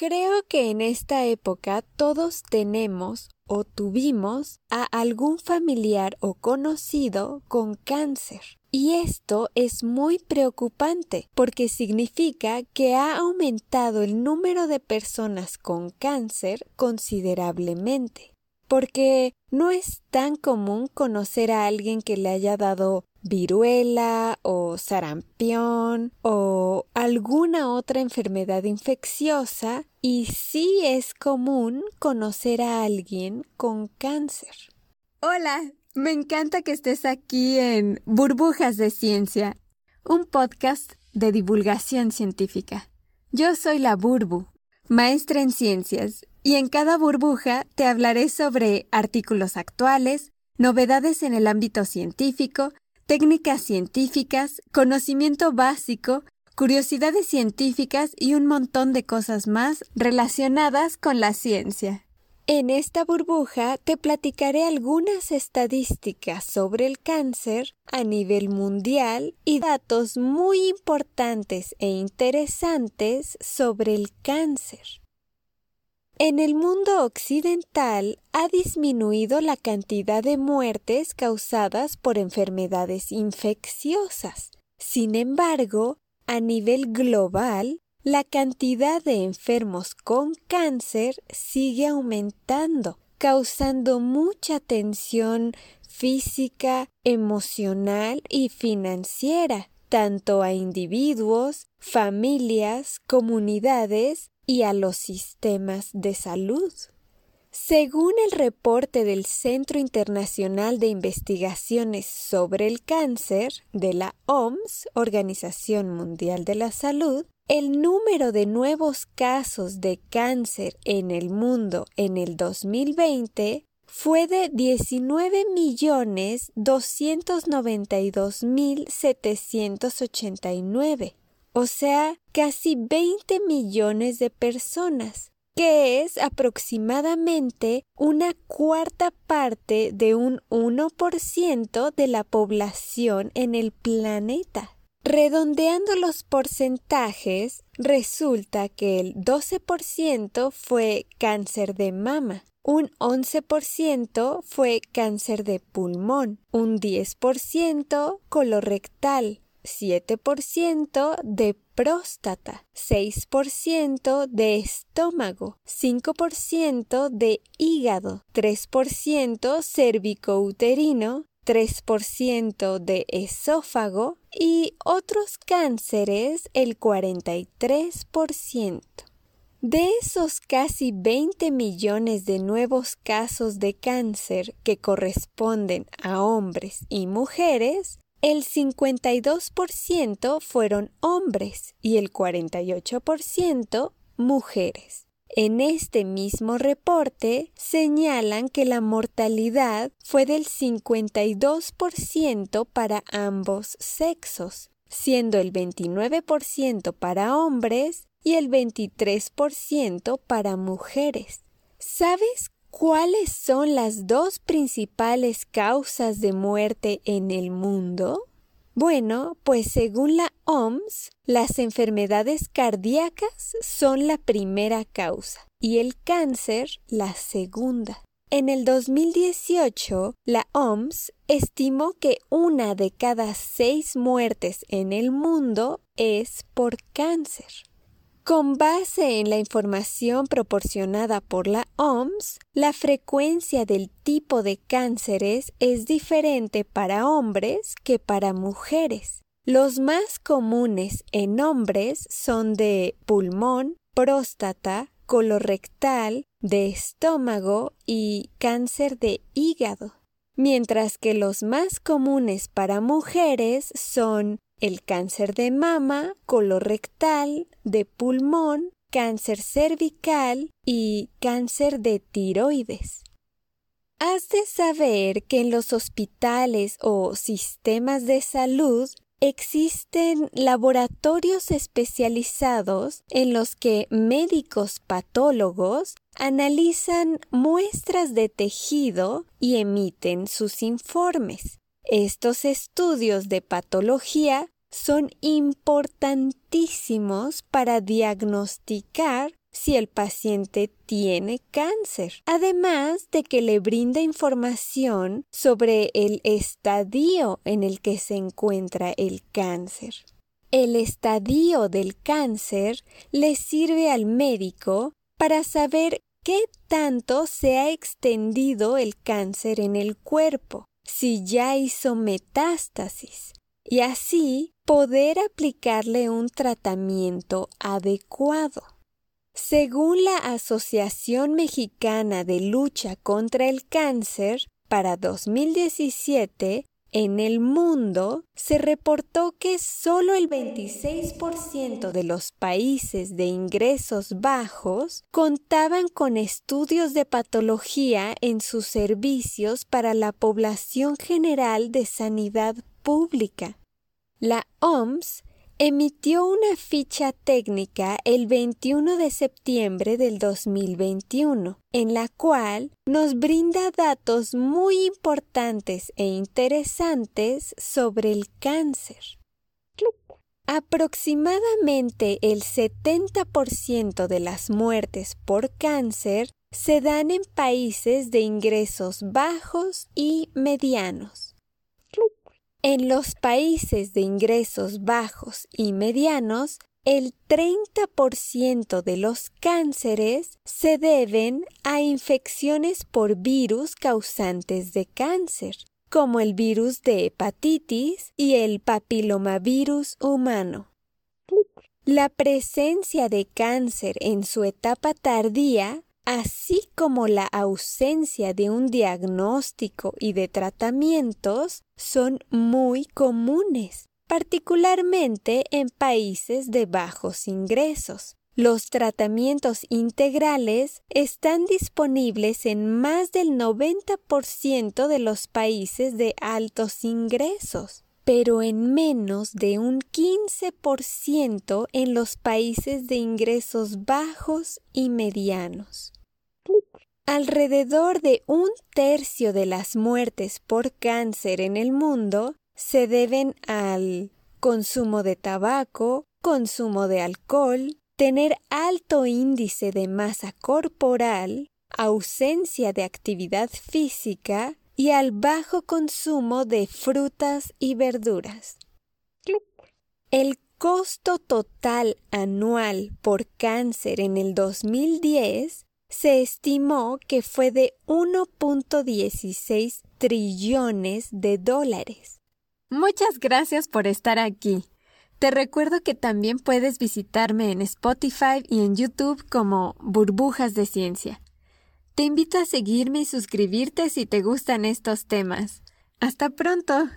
Creo que en esta época todos tenemos o tuvimos a algún familiar o conocido con cáncer. Y esto es muy preocupante porque significa que ha aumentado el número de personas con cáncer considerablemente. Porque no es tan común conocer a alguien que le haya dado viruela o sarampión o alguna otra enfermedad infecciosa y sí es común conocer a alguien con cáncer. Hola, me encanta que estés aquí en Burbujas de Ciencia, un podcast de divulgación científica. Yo soy la Burbu, maestra en ciencias, y en cada burbuja te hablaré sobre artículos actuales, novedades en el ámbito científico, técnicas científicas, conocimiento básico, curiosidades científicas y un montón de cosas más relacionadas con la ciencia. En esta burbuja te platicaré algunas estadísticas sobre el cáncer a nivel mundial y datos muy importantes e interesantes sobre el cáncer. En el mundo occidental ha disminuido la cantidad de muertes causadas por enfermedades infecciosas. Sin embargo, a nivel global, la cantidad de enfermos con cáncer sigue aumentando, causando mucha tensión física, emocional y financiera, tanto a individuos, familias, comunidades y a los sistemas de salud. Según el reporte del Centro Internacional de Investigaciones sobre el Cáncer de la OMS, Organización Mundial de la Salud, el número de nuevos casos de cáncer en el mundo en el 2020 fue de 19.292.789, o sea, casi 20 millones de personas, que es aproximadamente una cuarta parte de un 1% de la población en el planeta. Redondeando los porcentajes, resulta que el 12% fue cáncer de mama, un 11% fue cáncer de pulmón, un 10% colorectal, 7% de próstata, 6% de estómago, 5% de hígado, 3% cervicouterino, 3% de esófago y otros cánceres el 43%. De esos casi 20 millones de nuevos casos de cáncer que corresponden a hombres y mujeres, el 52% fueron hombres y el 48% mujeres. En este mismo reporte señalan que la mortalidad fue del 52% para ambos sexos, siendo el 29% para hombres y el 23% para mujeres. ¿Sabes ¿Cuáles son las dos principales causas de muerte en el mundo? Bueno, pues según la OMS, las enfermedades cardíacas son la primera causa y el cáncer la segunda. En el 2018, la OMS estimó que una de cada seis muertes en el mundo es por cáncer. Con base en la información proporcionada por la OMS, la frecuencia del tipo de cánceres es diferente para hombres que para mujeres. Los más comunes en hombres son de pulmón, próstata, colorectal, de estómago y cáncer de hígado, mientras que los más comunes para mujeres son el cáncer de mama, colorectal, de pulmón, cáncer cervical y cáncer de tiroides. Has de saber que en los hospitales o sistemas de salud existen laboratorios especializados en los que médicos patólogos analizan muestras de tejido y emiten sus informes. Estos estudios de patología son importantísimos para diagnosticar si el paciente tiene cáncer, además de que le brinda información sobre el estadio en el que se encuentra el cáncer. El estadio del cáncer le sirve al médico para saber qué tanto se ha extendido el cáncer en el cuerpo, si ya hizo metástasis, y así poder aplicarle un tratamiento adecuado. Según la Asociación Mexicana de Lucha contra el Cáncer, para 2017, en el mundo se reportó que solo el 26% de los países de ingresos bajos contaban con estudios de patología en sus servicios para la población general de sanidad pública. La OMS emitió una ficha técnica el 21 de septiembre del 2021, en la cual nos brinda datos muy importantes e interesantes sobre el cáncer. Aproximadamente el 70% de las muertes por cáncer se dan en países de ingresos bajos y medianos. En los países de ingresos bajos y medianos, el 30% de los cánceres se deben a infecciones por virus causantes de cáncer, como el virus de hepatitis y el papilomavirus humano. La presencia de cáncer en su etapa tardía así como la ausencia de un diagnóstico y de tratamientos son muy comunes, particularmente en países de bajos ingresos. Los tratamientos integrales están disponibles en más del 90% de los países de altos ingresos, pero en menos de un 15% en los países de ingresos bajos y medianos. Alrededor de un tercio de las muertes por cáncer en el mundo se deben al consumo de tabaco, consumo de alcohol, tener alto índice de masa corporal, ausencia de actividad física y al bajo consumo de frutas y verduras. El costo total anual por cáncer en el 2010 se estimó que fue de 1.16 trillones de dólares. Muchas gracias por estar aquí. Te recuerdo que también puedes visitarme en Spotify y en YouTube como Burbujas de Ciencia. Te invito a seguirme y suscribirte si te gustan estos temas. Hasta pronto.